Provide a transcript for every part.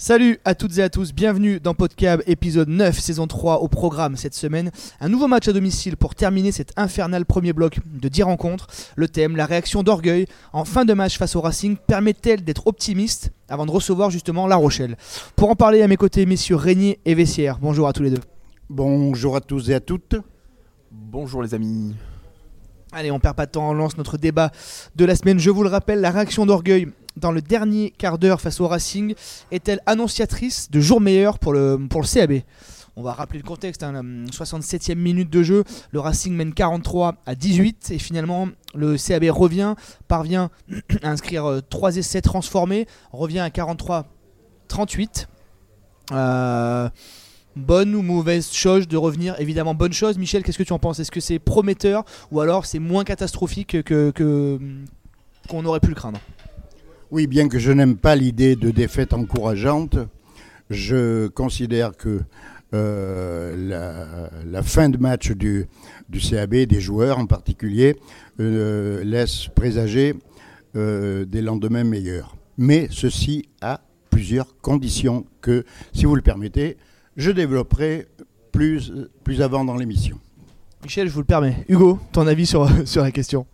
Salut à toutes et à tous, bienvenue dans Podcab épisode 9 saison 3 au programme cette semaine. Un nouveau match à domicile pour terminer cet infernal premier bloc de 10 rencontres. Le thème, la réaction d'orgueil en fin de match face au Racing permet-elle d'être optimiste avant de recevoir justement La Rochelle? Pour en parler à mes côtés, messieurs Régnier et Vessière. Bonjour à tous les deux. Bonjour à tous et à toutes. Bonjour les amis. Allez, on perd pas de temps, on lance notre débat de la semaine. Je vous le rappelle, la réaction d'orgueil dans le dernier quart d'heure face au Racing est-elle annonciatrice de jours meilleurs pour le, pour le CAB on va rappeler le contexte, hein, 67e minute de jeu, le Racing mène 43 à 18 et finalement le CAB revient, parvient à inscrire 3 euh, essais transformés, revient à 43-38. Euh, bonne ou mauvaise chose de revenir? Évidemment bonne chose. Michel, qu'est-ce que tu en penses? Est-ce que c'est prometteur ou alors c'est moins catastrophique que qu'on aurait pu le craindre? Oui, bien que je n'aime pas l'idée de défaite encourageante, je considère que euh, la, fin de match du, du, CAB, des joueurs en particulier, euh, laisse présager euh, des lendemains meilleurs. Mais ceci a plusieurs conditions que, si vous le permettez, je développerai plus, plus avant dans l'émission. Michel, je vous le permets. Hugo, ton avis sur, sur la question?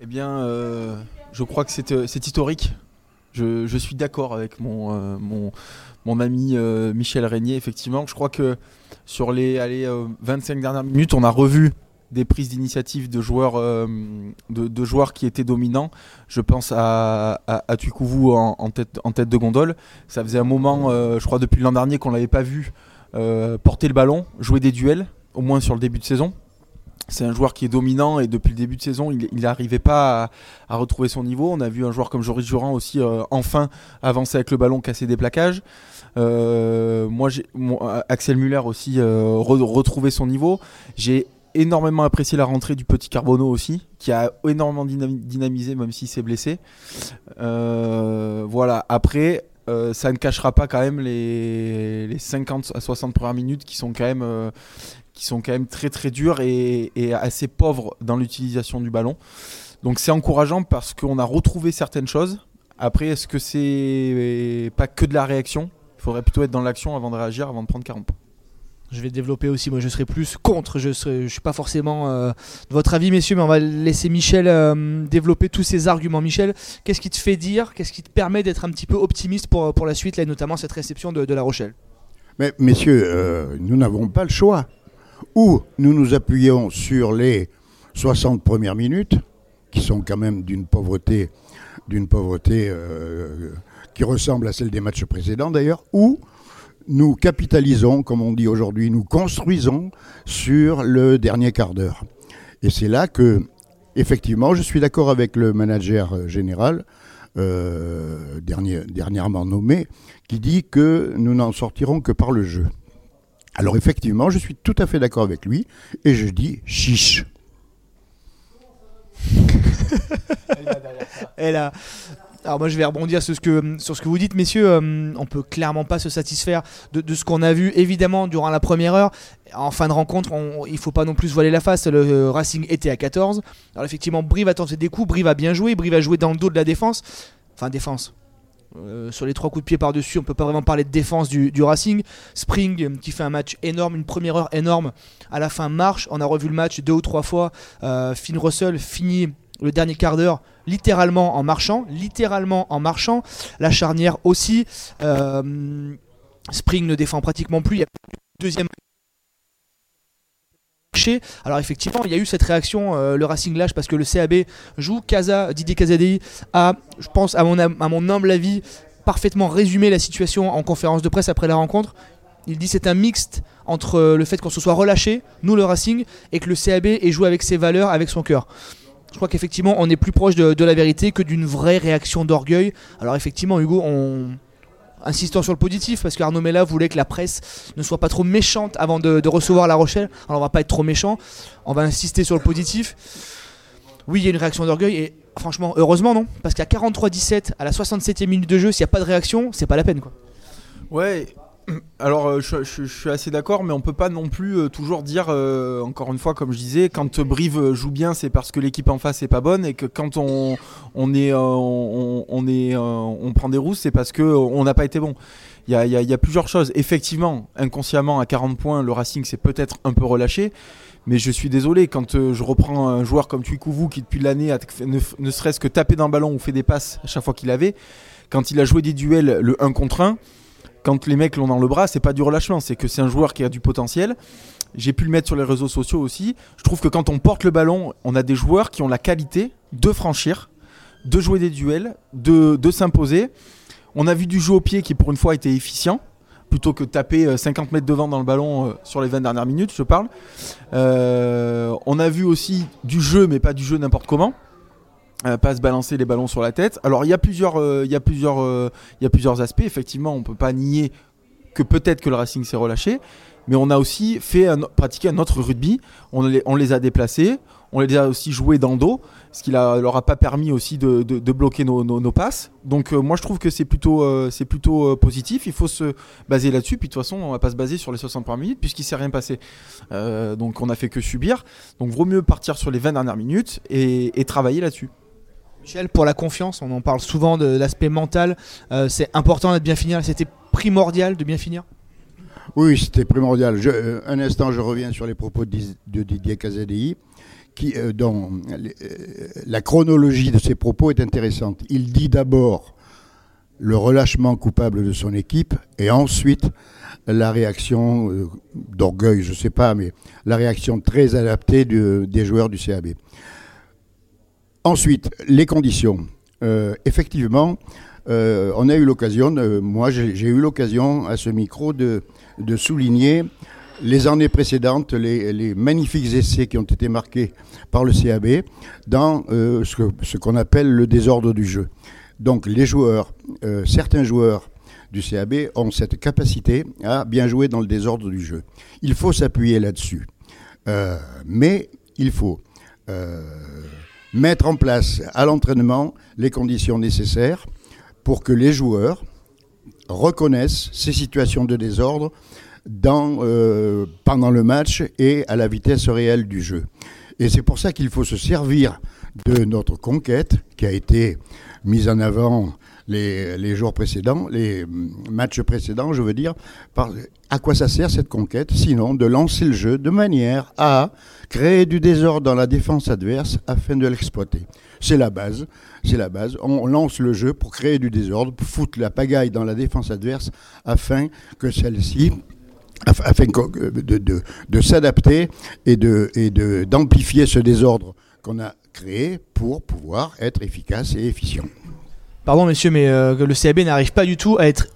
Eh bien, je crois que c'est, c'est historique. Je, suis d'accord avec mon, euh, mon, ami euh, Michel Régnier, effectivement. Je crois que sur les allez, 25 euh, dernières minutes, on a revu des prises d'initiative de joueurs, de, joueurs qui étaient dominants. Je pense à, à, en, tête, en tête de gondole. Ça faisait un moment, je crois depuis l'an dernier, qu'on l'avait pas vu porter le ballon, jouer des duels, au moins sur le début de saison c'est un joueur qui est dominant et depuis le début de saison, il n'arrivait pas à, retrouver son niveau. On a vu un joueur comme Joris Durand aussi euh, enfin avancer avec le ballon, casser des plaquages. Euh, moi, Axel Muller aussi euh, son niveau. J'ai énormément apprécié la rentrée du petit Carbonneau aussi, qui a énormément dynamisé même s'il s'est blessé. voilà. Après, ça ne cachera pas quand même les 50 à 60 premières minutes qui sont quand même qui sont quand même très très durs et, assez pauvres dans l'utilisation du ballon. Donc c'est encourageant parce qu'on a retrouvé certaines choses. Après, est-ce que c'est pas que de la réaction? Il faudrait plutôt être dans l'action avant de réagir, avant de prendre 40 points. Je vais développer aussi, moi je serai plus contre, je ne je suis pas forcément euh, de votre avis messieurs, mais on va laisser Michel euh, développer tous ses arguments. Michel, qu'est-ce qui te fait dire, qu'est-ce qui te permet d'être un petit peu optimiste pour, pour la suite, là, notamment cette réception de, La Rochelle? Mais messieurs, euh, nous n'avons pas le choix où nous nous appuyons sur les 60 premières minutes, qui sont quand même d'une pauvreté, euh, qui ressemble à celle des matchs précédents d'ailleurs, où nous capitalisons, comme on dit aujourd'hui, nous construisons sur le dernier quart d'heure. Et c'est là que, effectivement, je suis d'accord avec le manager général, euh, dernièrement nommé, qui dit que nous n'en sortirons que par le jeu. Alors effectivement, je suis tout à fait d'accord avec lui et je dis chiche. Elle a. Alors moi je vais rebondir sur ce que, vous dites messieurs, euh, on peut clairement pas se satisfaire de, ce qu'on a vu évidemment durant la première heure. En fin de rencontre, on, il faut pas non plus voiler la face, le euh, Racing était à 14. Alors effectivement Brive a tenté des coups, Brive a bien joué, Brive a joué dans le dos de la défense. Enfin défense, euh, sur les trois coups de pied par-dessus, on peut pas vraiment parler de défense du, Racing. Spring euh, qui fait un match énorme, une première heure énorme. À la fin, marche. On a revu le match deux ou trois fois. Euh, Finn Russell finit le dernier quart d'heure littéralement en marchant. Littéralement en marchant. La charnière aussi. Spring ne défend pratiquement plus. Il a deuxième alors effectivement, il y a eu cette réaction, euh, le Racing lâche parce que le CAB joue. Casa, Didier Casadei a, je pense, à mon, humble avis, parfaitement résumé la situation en conférence de presse après la rencontre. Il dit c'est un mixte entre euh, le fait qu'on se soit relâché, nous le Racing, et que le CAB ait joué avec ses valeurs, avec son cœur. Je crois qu'effectivement on est plus proche de, de la vérité que d'une vraie réaction d'orgueil. Alors effectivement Hugo, on, insistant sur le positif parce qu'Arnaud Mella voulait que la presse ne soit pas trop méchante avant de, recevoir La Rochelle. Alors on va pas être trop méchant, on va insister sur le positif. Oui, il y a une réaction d'orgueil et franchement, heureusement non, parce qu'à 43-17, à la 67e minute de jeu, s'il n'y a pas de réaction, c'est pas la peine quoi. Ouais, Alors, euh, je, suis assez d'accord, mais on peut pas non plus euh, toujours dire, euh, encore une fois, comme je disais, quand Brive joue bien, c'est parce que l'équipe en face est pas bonne, et que quand on, on est, on, est, on prend des rousses, c'est parce que on n'a pas été bon. Il y a, plusieurs choses. Effectivement, inconsciemment, à 40 points, le Racing s'est peut-être un peu relâché. Mais je suis désolé, quand je reprends un joueur comme Tuikouvou qui depuis l'année a ne, ne serait-ce que tapé dans le ballon ou fait des passes à chaque fois qu'il avait, quand il a joué des duels le 1 contre 1, quand les mecs l'ont dans le bras, c'est pas du relâchement, c'est que c'est un joueur qui a du potentiel. J'ai pu le mettre sur les réseaux sociaux aussi. Je trouve que quand on porte le ballon, on a des joueurs qui ont la qualité de franchir, de jouer des duels, de, s'imposer. On a vu du jeu au pied qui pour une fois était efficient, plutôt que taper euh, 50 mètres devant dans le ballon euh, sur les 20 dernières minutes, je parle. Euh, on a vu aussi du jeu, mais pas du jeu n'importe comment. Euh, pas se balancer les ballons sur la tête. Alors il y a plusieurs, euh, il y a plusieurs, euh, y a plusieurs aspects. Effectivement, on peut pas nier que peut-être que le Racing s'est relâché, mais on a aussi fait un- pratiquer un autre rugby. On les, a déplacés, on les a aussi joués dans le dos, ce qui la- leur a pas permis aussi de, de- bloquer nos, nos- passes. Donc moi je trouve que c'est plutôt, c'est plutôt positif. Il faut se baser là-dessus. Puis de toute façon, on va pas se baser sur les 60 premières minutes puisqu'il s'est rien passé. Donc on a fait que subir. Donc vaut mieux partir sur les 20 dernières minutes et travailler là-dessus. Michel, pour la confiance, on en parle souvent de l'aspect mental. euh, c'est important de bien finir. C'était primordial de bien finir? Oui, c'était primordial. Euh, un instant, je reviens sur les propos de, Didier Casadei, qui, euh, dont la chronologie de ses propos est intéressante. Il dit d'abord le relâchement coupable de son équipe et ensuite la réaction d'orgueil, je ne sais pas, mais la réaction très adaptée de- des joueurs du CAB. Ensuite, les conditions. Euh, effectivement, euh, on a eu l'occasion, euh, moi j'ai eu l'occasion à ce micro de, souligner les années précédentes, les, magnifiques essais qui ont été marqués par le CAB dans ce qu'on appelle le désordre du jeu. Donc les joueurs, certains joueurs du CAB ont cette capacité à bien jouer dans le désordre du jeu. Il faut s'appuyer là-dessus. Mais il faut mettre en place à l'entraînement les conditions nécessaires pour que les joueurs reconnaissent ces situations de désordre euh, pendant le match et à la vitesse réelle du jeu. Et c'est pour ça qu'il faut se servir de notre conquête qui a été mise en avant les, les jours précédents, les mm, matchs précédents, je veux dire. Par, à quoi ça sert cette conquête Sinon de lancer le jeu de manière à créer du désordre dans la défense adverse afin de l'exploiter. C'est la base. C'est la base. On lance le jeu pour créer du désordre, pour foutre la pagaille dans la défense adverse afin que celle-ci af- afin que- de, de- s'adapter et et de- d'amplifier ce désordre qu'on a créé pour pouvoir être efficace et efficient. Pardon, messieurs, mais euh, le CAB n'arrive pas du tout à être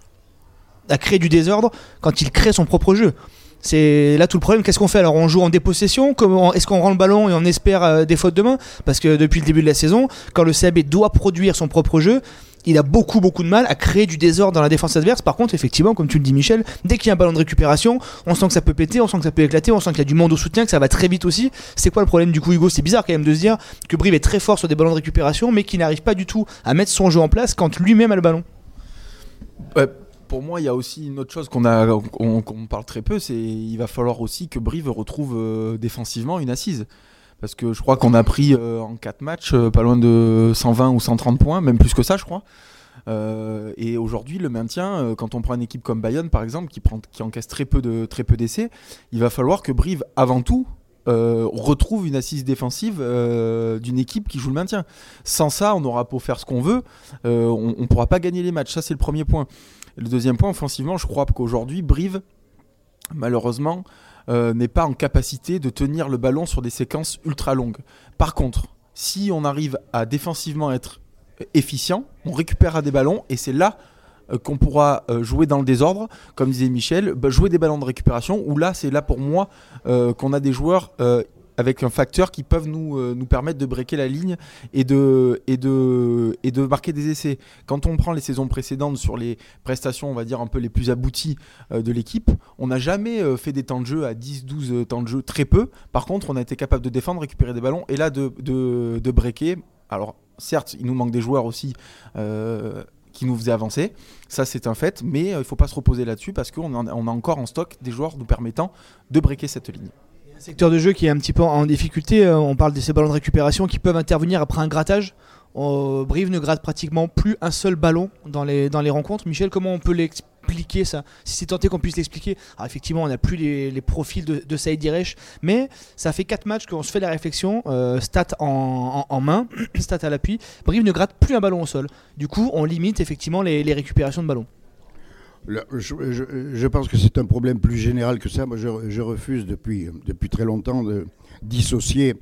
à créer du désordre quand il crée son propre jeu. C'est là tout le problème. Qu'est-ce qu'on fait? Alors On joue en dépossession? Est-ce qu'on rend le ballon et on espère euh, des fautes de main? Parce que depuis le début de la saison, quand le CAB doit produire son propre jeu, il a beaucoup beaucoup de mal à créer du désordre dans la défense adverse. Par contre, effectivement, comme tu le dis, Michel, dès qu'il y a un ballon de récupération, on sent que ça peut péter, on sent que ça peut éclater, on sent qu'il y a du monde au soutien, que ça va très vite aussi. C'est quoi le problème du coup, Hugo? C'est bizarre quand même de se dire que Brive est très fort sur des ballons de récupération, mais qu'il n'arrive pas du tout à mettre son jeu en place quand lui-même a le ballon. Pour moi, il y a aussi une autre chose qu'on parle très peu, c'est il va falloir aussi que Brive retrouve euh, défensivement une assise. Parce que je crois qu'on a pris euh, en 4 matchs euh, pas loin de 120 ou 130 points, même plus que ça, je crois. Euh, et aujourd'hui, le maintien, quand on prend une équipe comme Bayonne, par exemple, qui, prend, qui encaisse très peu de très peu d'essais, il va falloir que Brive, avant tout, retrouve une assise défensive d'une équipe qui joue le maintien. Sans ça, on aura beau faire ce qu'on veut, on ne pourra pas gagner les matchs. Ça, c'est le premier point. Le deuxième point, offensivement, je crois qu'aujourd'hui, Brive, malheureusement, euh, n'est pas en capacité de tenir le ballon sur des séquences ultra longues. Par contre, si on arrive à défensivement être efficient, on récupérera des ballons et c'est là euh, qu'on pourra euh, jouer dans le désordre, comme disait Michel, bah, jouer des ballons de récupération, où là, c'est là pour moi qu'on a des joueurs avec un facteur qui peuvent nous, euh, nous permettre de breaker la ligne et de, et, de, et de marquer des essais. Quand on prend les saisons précédentes sur les prestations, on va dire un peu les plus abouties euh, de l'équipe, on n'a jamais euh, fait des temps de jeu à 10-12 euh, temps de jeu, très peu. Par contre, on a été capable de défendre, récupérer des ballons et là de, de, de breaker. Alors, certes, il nous manque des joueurs aussi. qui nous faisait avancer. Ça, c'est un fait, mais il ne faut pas se reposer là-dessus parce qu'on on a encore en stock des joueurs nous permettant de breaker cette ligne. Secteur de jeu qui est un petit peu en difficulté. On parle de ces ballons de récupération qui peuvent intervenir après un grattage. Brive ne gratte pratiquement plus un seul ballon dans les, rencontres. Michel, comment on peut l'expliquer ça Si c'est tenté qu'on puisse l'expliquer? Alors effectivement, on n'a plus les, profils de, Saïd Diresh, mais ça fait 4 matchs qu'on se fait la réflexion, euh, stat en, main, stat à l'appui. Brive ne gratte plus un ballon au sol. Du coup, on limite effectivement les, récupérations de ballons. Je, pense que c'est un problème plus général que ça. Moi, je, refuse depuis, depuis très longtemps de dissocier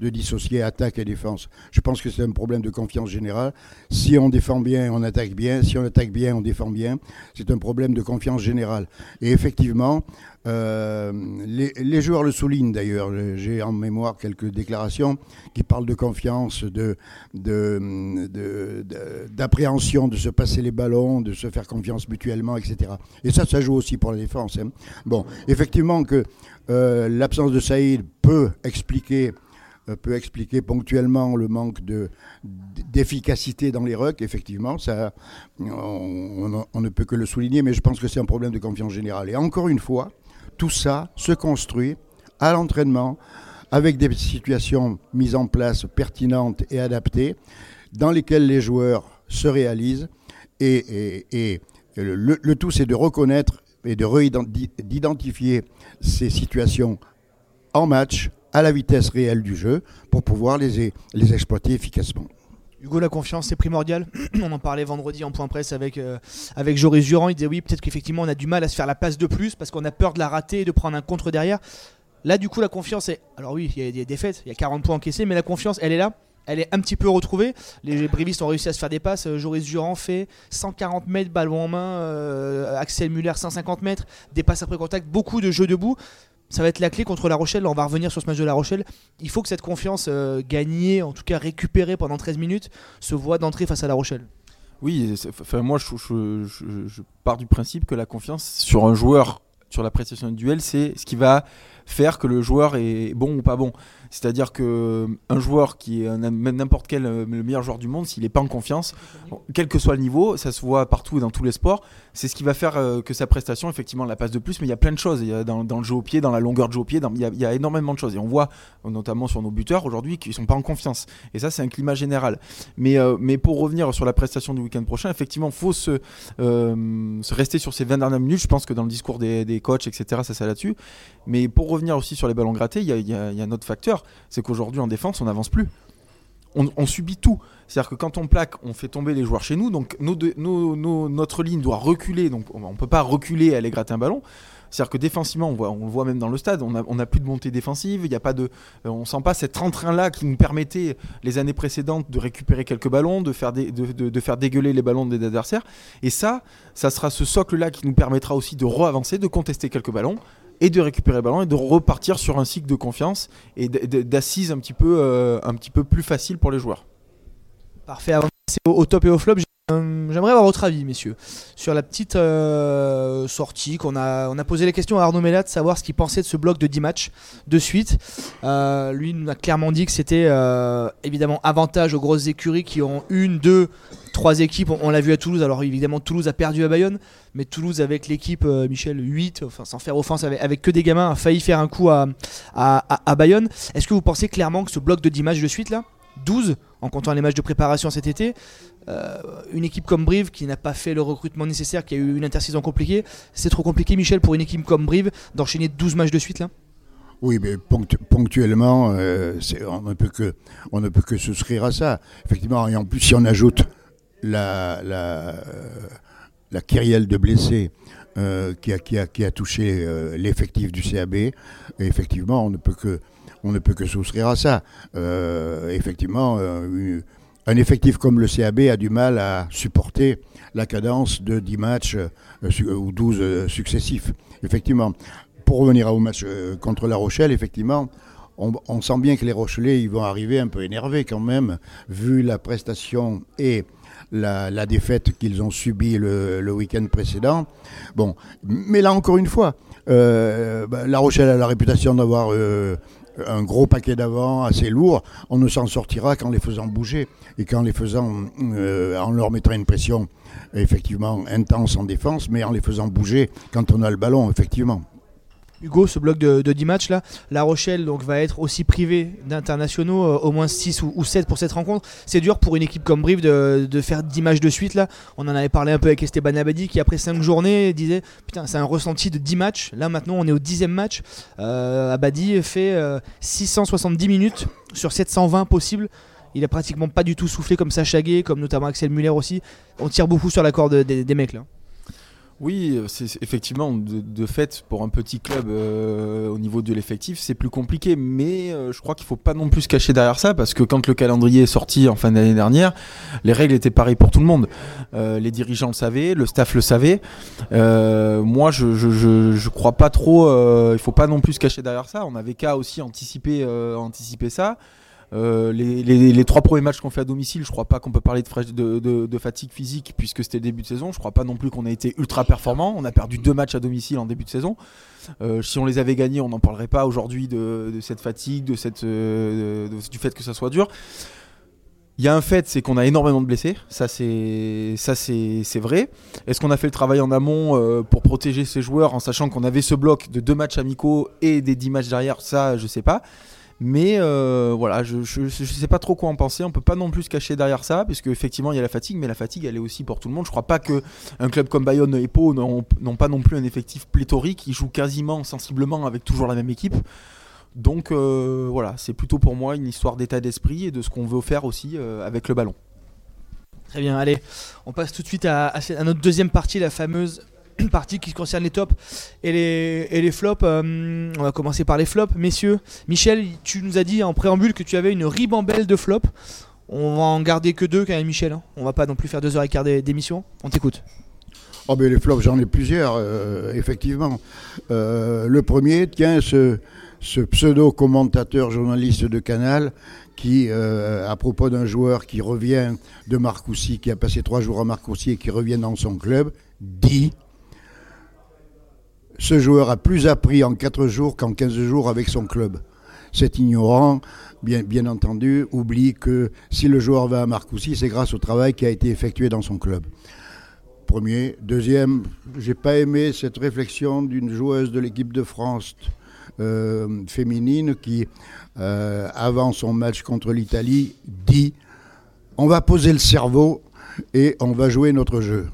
de dissocier attaque et défense. Je pense que c'est un problème de confiance générale. Si on défend bien, on attaque bien. Si on attaque bien, on défend bien. C'est un problème de confiance générale. Et effectivement, euh, les, joueurs le soulignent d'ailleurs. J'ai en mémoire quelques déclarations qui parlent de confiance, de, d'appréhension, de, se passer les ballons, de se faire confiance mutuellement, etc. Et ça, ça joue aussi pour la défense. Hein. Bon, effectivement que euh, l'absence de Saïd peut expliquer peut expliquer ponctuellement le manque d'efficacité dans les rucks. Effectivement, ça, on, ne peut que le souligner, mais je pense que c'est un problème de confiance générale. Et encore une fois, tout ça se construit à l'entraînement avec des situations mises en place pertinentes et adaptées dans lesquelles les joueurs se réalisent. Et, le, le, tout, c'est de reconnaître et d'identifier ces situations en match à la vitesse réelle du jeu pour pouvoir les, les exploiter efficacement. Hugo, la confiance, c'est primordial. on en parlait vendredi en point presse avec, euh, avec Joris Durand. Il disait oui, peut-être qu'effectivement, on a du mal à se faire la passe de plus parce qu'on a peur de la rater et de prendre un contre derrière. Là, du coup, la confiance est. Alors, oui, il y a des défaites, il y a 40 points encaissés, mais la confiance, elle est là. Elle est un petit peu retrouvée. Les brivistes ont réussi à se faire des passes. Euh, Joris Durand fait 140 mètres, ballon en main. Euh, Axel Muller, 150 mètres. Des passes après contact. Beaucoup de jeux debout ça va être la clé contre La Rochelle. On va revenir sur ce match de La Rochelle. Il faut que cette confiance euh, gagnée, en tout cas récupérée pendant 13 minutes, se voit d'entrée face à La Rochelle. Oui, enfin, moi je, je, pars du principe que la confiance sur un joueur, sur la prestation du duel, c'est ce qui va faire que le joueur est bon ou pas bon. C'est-à-dire que euh, un joueur qui est n'importe quel euh, le meilleur joueur du monde, s'il n'est pas en confiance, quel que soit le niveau, ça se voit partout et dans tous les sports, c'est ce qui va faire euh, que sa prestation, effectivement, la passe de plus. Mais il y a plein de choses. Il y a dans, le jeu au pied, dans la longueur de jeu au pied, il, y a, énormément de choses. Et on voit, notamment sur nos buteurs aujourd'hui, qu'ils ne sont pas en confiance. Et ça, c'est un climat général. Mais, mais pour revenir sur la prestation du week-end prochain, effectivement, il faut se, se, rester sur ces 20 dernières minutes. Je pense que dans le discours des, des coachs, etc., ça, c'est là-dessus. Mais pour revenir aussi sur les ballons grattés, il y y a un autre facteur c'est qu'aujourd'hui en défense, on n'avance plus. On, subit tout. C'est-à-dire que quand on plaque, on fait tomber les joueurs chez nous. Donc notre ligne doit reculer. Donc on ne peut pas reculer et aller gratter un ballon. C'est-à-dire que défensivement, on, voit, on le voit même dans le stade, on n'a plus de montée défensive, il y a pas de, euh, on sent pas cet entrain-là qui nous permettait les années précédentes de récupérer quelques ballons, de faire, de, faire dégueuler les ballons des adversaires. Et ça, ça sera ce socle-là qui nous permettra aussi de re-avancer, de contester quelques ballons et de récupérer le ballon et de repartir sur un cycle de confiance et d'assises un, petit peu, euh, un petit peu plus facile pour les joueurs. Parfait, avant de au, top et au flop, j'aimerais avoir votre avis, messieurs, sur la petite euh, sortie qu'on a. On a posé la question à Arnaud Mellat de savoir ce qu'il pensait de ce bloc de 10 matchs de suite. lui nous a clairement dit que c'était évidemment avantage aux grosses écuries qui ont une, deux, trois équipes. On, l'a vu à Toulouse. Alors évidemment, Toulouse a perdu à Bayonne, mais Toulouse avec l'équipe Michel 8, enfin sans faire offense, avec, que des gamins, a failli faire un coup à, à, Bayonne. Est-ce que vous pensez clairement que ce bloc de 10 matchs de suite là, 12 en comptant les matchs de préparation cet été, euh, une équipe comme Brive qui n'a pas fait le recrutement nécessaire, qui a eu une intersaison compliquée, c'est trop compliqué, Michel, pour une équipe comme Brive d'enchaîner 12 matchs de suite là? Oui, mais ponctuellement, euh, on, ne peut que, on ne peut que souscrire à ça. Effectivement, et en plus, si on ajoute la, la, la kyrielle de blessés euh, qui, a, qui, a, qui, a, touché l'effectif du CAB, effectivement, on ne peut que, on ne peut que souscrire à ça. effectivement, un effectif comme le CAB a du mal à supporter la cadence de 10 matchs euh, ou 12 euh, successifs. Effectivement. Pour revenir au match euh, contre La Rochelle, effectivement, on, sent bien que les Rochelais vont arriver un peu énervés quand même, vu la prestation et la, défaite qu'ils ont subie le, week-end précédent. Bon, mais là encore une fois, euh, bah, La Rochelle a la réputation d'avoir euh, un gros paquet d'avant assez lourd. On ne s'en sortira qu'en les faisant bouger et qu'en les faisant, euh, en leur mettant une pression effectivement intense en défense, mais en les faisant bouger quand on a le ballon, effectivement. Hugo, ce bloc de, 10 matchs là, La Rochelle va être aussi privée d'internationaux, euh, au moins 6 ou, 7 pour cette rencontre. C'est dur pour une équipe comme Brive de, faire 10 matchs de suite là. On en avait parlé un peu avec Esteban Abadi qui après 5 journées disait putain c'est un ressenti de 10 matchs. Là maintenant on est au 10 match. Euh, Abadi fait 670 euh, minutes sur 720 possibles. Il a pratiquement pas du tout soufflé comme ça Chaguet, comme notamment Axel Muller aussi. On tire beaucoup sur la corde des mecs là. Oui, c'est effectivement de, fait pour un petit club euh, au niveau de l'effectif, c'est plus compliqué. Mais euh, je crois qu'il faut pas non plus se cacher derrière ça parce que quand le calendrier est sorti en fin d'année dernière, les règles étaient pareilles pour tout le monde. Euh, les dirigeants le savaient, le staff le savait. moi, je, je, crois pas trop. il faut pas non plus se cacher derrière ça. On avait qu'à aussi anticiper, anticiper ça. Euh, les, trois premiers matchs qu'on fait à domicile, je crois pas qu'on peut parler de, fatigue physique puisque c'était le début de saison. Je crois pas non plus qu'on a été ultra performant. On a perdu deux matchs à domicile en début de saison. Euh, si on les avait gagnés, on n'en parlerait pas aujourd'hui de, cette fatigue, de cette, euh, du fait que ça soit dur. Il y a un fait, c'est qu'on a énormément de blessés. Ça, c'est ça, c'est vrai. Est-ce qu'on a fait le travail en amont pour protéger ces joueurs en sachant qu'on avait ce bloc de deux matchs amicaux et des dix matchs derrière? Ça, je sais pas. Mais euh, voilà, je ne sais pas trop quoi en penser. On peut pas non plus se cacher derrière ça, parce qu'effectivement, il y a la fatigue, mais la fatigue, elle est aussi pour tout le monde. Je crois pas qu'un club comme Bayonne et Pau n'ont pas non plus un effectif pléthorique. Ils jouent quasiment sensiblement avec toujours la même équipe. Donc euh, voilà, c'est plutôt pour moi une histoire d'état d'esprit et de ce qu'on veut faire aussi euh, avec le ballon. Très bien, allez, on passe tout de suite à notre deuxième partie, la fameuse partie qui concerne les tops et les, flops. Euh, on va commencer par les flops. Messieurs, Michel, tu nous as dit en préambule que tu avais une ribambelle de flops. On va en garder que deux quand même, Michel. Hein. On va pas non plus faire deux heures et quart d'émission. On t'écoute. Oh les flops, j'en ai plusieurs, euh, effectivement. Euh, le premier, tiens, ce, ce pseudo-commentateur journaliste de Canal qui, à propos d'un joueur qui revient de Marcoussis, qui a passé trois jours à Marcoussis et qui revient dans son club, dit ce joueur a plus appris en 4 jours qu'en 15 jours avec son club. Cet ignorant, bien, entendu, oublie que si le joueur va à Marcoussis, c'est grâce au travail qui a été effectué dans son club. Premier. Deuxième, j'ai pas aimé cette réflexion d'une joueuse de l'équipe de France euh, féminine qui, euh, avant son match contre l'Italie, dit on va poser le cerveau et on va jouer notre jeu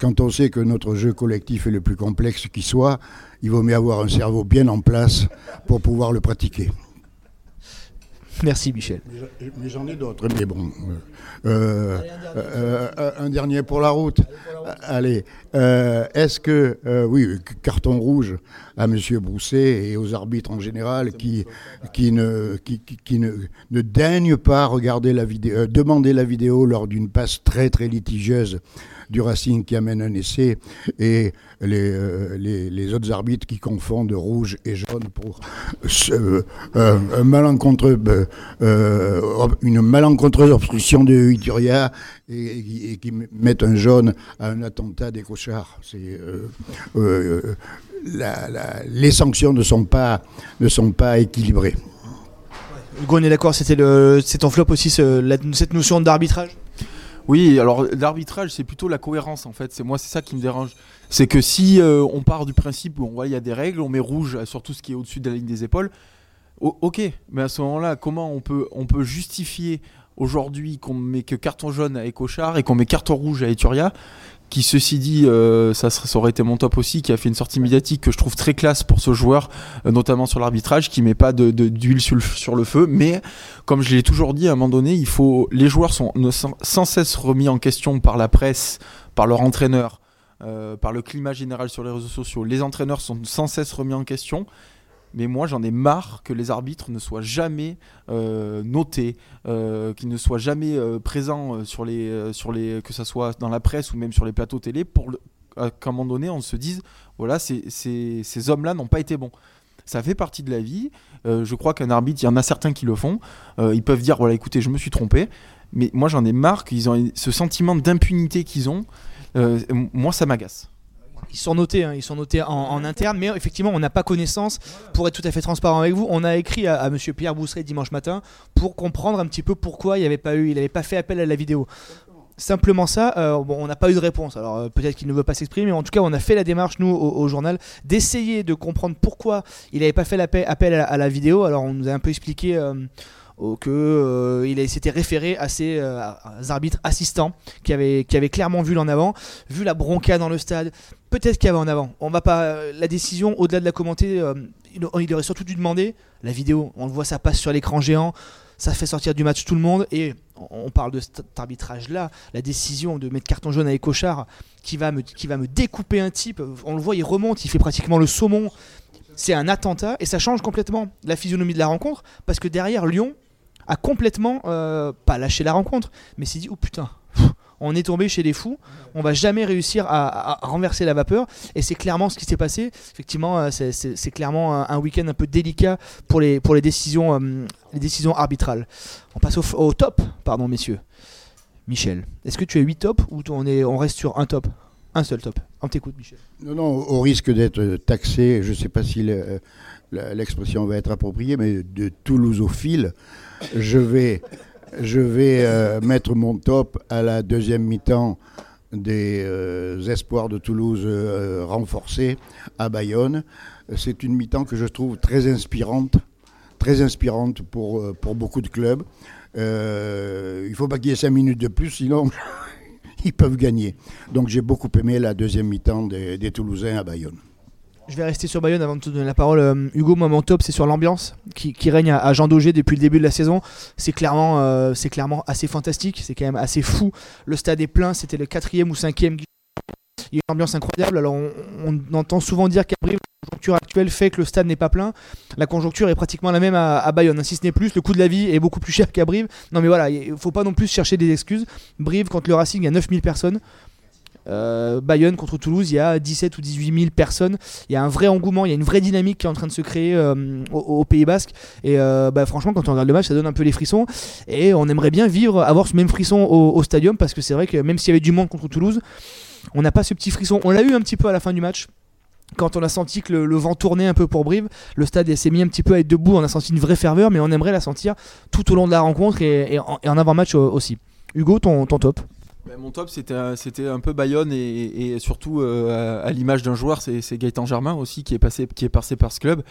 quand on sait que notre jeu collectif est le plus complexe qui soit, il vaut mieux avoir un cerveau bien en place pour pouvoir le pratiquer. Merci Michel. Mais j'en ai d'autres, mais bon. Euh, euh, euh, un, dernier pour la route. Allez, est-ce que, oui, carton rouge à M. Brousset et aux arbitres en général qui, qui, ne, qui, ne, ne, daignent pas regarder la vidéo, demander la vidéo lors d'une passe très très litigieuse du Racing qui amène un essai et les, euh, les, autres arbitres qui confondent rouge et jaune pour euh, un malencontreux, euh, une malencontreuse obstruction de Ituria et, qui mettent un jaune à un attentat des cochards. C'est les sanctions ne sont pas, ne sont pas équilibrées. Hugo, on est d'accord, c'était c'est ton flop aussi, cette notion d'arbitrage? Oui, alors l'arbitrage, c'est plutôt la cohérence en fait. C'est moi, c'est ça qui me dérange. C'est que si euh, on part du principe où on voit il y a des règles, on met rouge sur tout ce qui est au-dessus de la ligne des épaules. ok, mais à ce moment-là, comment on peut, on peut justifier aujourd'hui qu'on met que carton jaune à Ecochard et qu'on met carton rouge à Eturia qui ceci dit, euh, ça, aurait été mon top aussi, qui a fait une sortie médiatique que je trouve très classe pour ce joueur, euh, notamment sur l'arbitrage, qui met pas d'huile de, sur, le feu. Mais comme je l'ai toujours dit, à un moment donné, il faut, les joueurs sont sans, cesse remis en question par la presse, par leur entraîneur, euh, par le climat général sur les réseaux sociaux. Les entraîneurs sont sans cesse remis en question mais moi j'en ai marre que les arbitres ne soient jamais euh, notés, euh, qu'ils ne soient jamais présents sur les, sur les, que ce soit dans la presse ou même sur les plateaux télé, pour qu'à un moment donné on se dise, voilà, ces hommes-là n'ont pas été bons. Ça fait partie de la vie. Je crois qu'un arbitre, il y en a certains qui le font. Ils peuvent dire voilà, écoutez, je me suis trompé. Mais moi, j'en ai marre qu'ils ont ce sentiment d'impunité qu'ils ont. Euh, moi, ça m'agace. Ils sont notés, hein, ils sont notés en, interne, mais effectivement, on n'a pas connaissance. Pour être tout à fait transparent avec vous, on a écrit à, M. Pierre Bousseret dimanche matin pour comprendre un petit peu pourquoi il n'avait pas eu, il n'avait pas fait appel à la vidéo. Simplement ça, bon, on n'a pas eu de réponse. Alors peut-être qu'il ne veut pas s'exprimer, mais en tout cas, on a fait la démarche, nous, au, journal, d'essayer de comprendre pourquoi il n'avait pas fait appel à, la vidéo. Alors on nous a un peu expliqué que euh, il s'était référé à ses euh, arbitres assistants qui avaient, qui avaient clairement vu l'en avant, vu la bronca dans le stade. Peut-être qu'il y avait en avant. On va pas la décision au-delà de la commenter. Euh, il, aurait surtout dû demander la vidéo. On le voit, ça passe sur l'écran géant. Ça fait sortir du match tout le monde et on parle de cet arbitrage-là, la décision de mettre carton jaune à Ecochard qui va, me, qui va me découper un type, on le voit, il remonte, il fait pratiquement le saumon. C'est un attentat et ça change complètement la physionomie de la rencontre parce que derrière Lyon, a complètement euh, pas lâché la rencontre, mais s'est dit oh putain, on est tombé chez les fous, on va jamais réussir à, renverser la vapeur, et c'est clairement ce qui s'est passé. Effectivement, euh, c'est clairement un, week-end un peu délicat pour les, pour les, décisions, euh, les décisions arbitrales. On passe au, top, pardon messieurs. Michel, est-ce que tu as 8 tops ou on, est, on reste sur un top? Un seul top. On t'écoute, Michel. Non, non, au risque d'être taxé, je ne sais pas si l'expression va être appropriée, mais de toulousophile, je vais, je vais euh, mettre mon top à la deuxième mi-temps des euh, espoirs de Toulouse euh, renforcés à Bayonne. C'est une mi-temps que je trouve très inspirante, très inspirante pour, pour beaucoup de clubs. il faut pas qu'il y ait cinq minutes de plus, sinon ils peuvent gagner. Donc j'ai beaucoup aimé la deuxième mi-temps des Toulousains à Bayonne. Je vais rester sur Bayonne avant de te donner la parole. Euh, Hugo, moi, mon top, c'est sur l'ambiance qui, règne à, Jean Daugé depuis le début de la saison. C'est clairement, euh, c'est clairement assez fantastique. C'est quand même assez fou. Le stade est plein. C'était le quatrième ou cinquième. Il y a une ambiance incroyable. Alors, on, entend souvent dire qu'à Brive, la conjoncture actuelle fait que le stade n'est pas plein. La conjoncture est pratiquement la même à, Bayonne. Si ce n'est plus, le coût de la vie est beaucoup plus cher qu'à Brive. Non, mais voilà, il ne faut pas non plus chercher des excuses. Brive, contre le Racing, il y a 9000 personnes. Euh, Bayonne contre Toulouse, il y a 17 ou 18 000 personnes. Il y a un vrai engouement, il y a une vraie dynamique qui est en train de se créer euh, au, Pays Basque. Et euh, bah, franchement, quand on regarde le match, ça donne un peu les frissons. Et on aimerait bien vivre, avoir ce même frisson au, stadium parce que c'est vrai que même s'il y avait du monde contre Toulouse, on n'a pas ce petit frisson. On l'a eu un petit peu à la fin du match quand on a senti que le, vent tournait un peu pour Brive, le stade s'est mis un petit peu à être debout, on a senti une vraie ferveur, mais on aimerait la sentir tout au long de la rencontre et, en, avant-match aussi. Hugo, ton top ben, mon top, c'était c'était un peu Bayonne et, surtout euh, à, l'image d'un joueur, c'est Gaëtan Germain aussi qui est passé qui est passé par ce club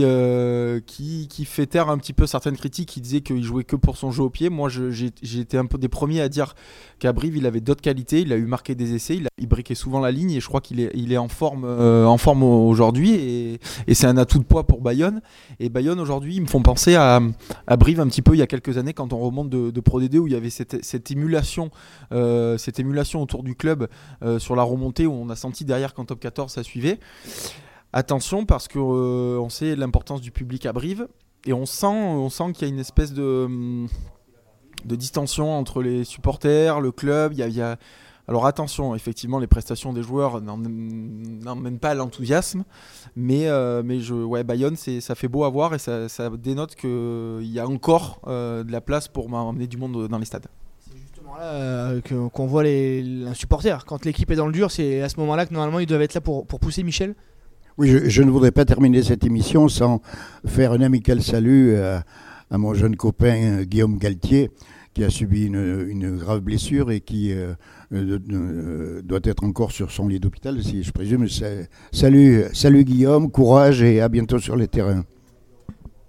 euh, qui, qui, fait taire un petit peu certaines critiques qui disaient qu'il jouait que pour son jeu au pied. Moi, j'ai été un peu des premiers à dire qu'à il avait d'autres qualités. Il a eu marqué des essais, il, briquait souvent la ligne et je crois qu'il est, il est en forme, euh, forme aujourd'hui et, c'est un atout de poids pour Bayonne. Et Bayonne aujourd'hui, ils me font penser à, à, un petit peu il y a quelques années quand on remonte de, de Pro D2 où il y avait cette, cette émulation, euh, cette émulation autour du club sur la remontée où on a senti derrière qu'en top 14 ça suivait. Attention parce que euh, on sait l'importance du public à Brive et on sent, on sent qu'il y a une espèce de, hum, de distension entre les supporters, le club. Il y a, Alors attention, effectivement, les prestations des joueurs n'emmènent pas l'enthousiasme, mais, euh, mais je, ouais, Bayonne, ça fait beau à voir et ça, ça dénote qu'il y a encore euh, de la place pour emmener du monde dans les stades C'est justement là qu'on voit les, supporters. Quand l'équipe est dans le dur, c'est à ce moment-là que normalement ils doivent être là pour, pour pousser Michel. Oui, je, ne voudrais pas terminer cette émission sans faire un amical salut à, mon jeune copain euh, Guillaume Galtier, qui a subi une, grave blessure et qui euh, euh, doit être encore sur son lit d'hôpital, si je présume. Salut, salut Guillaume, courage et à bientôt sur les terrains.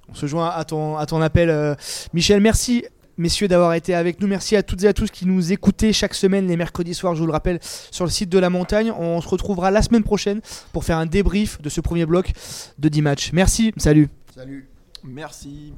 On se joint à ton, à ton appel. Michel, merci messieurs d'avoir été avec nous. Merci à toutes et à tous qui nous écoutaient chaque semaine les mercredis soirs, je vous le rappelle, sur le site de la montagne. On se retrouvera la semaine prochaine pour faire un débrief de ce premier bloc de 10 matchs. Merci, salut. Salut. Merci.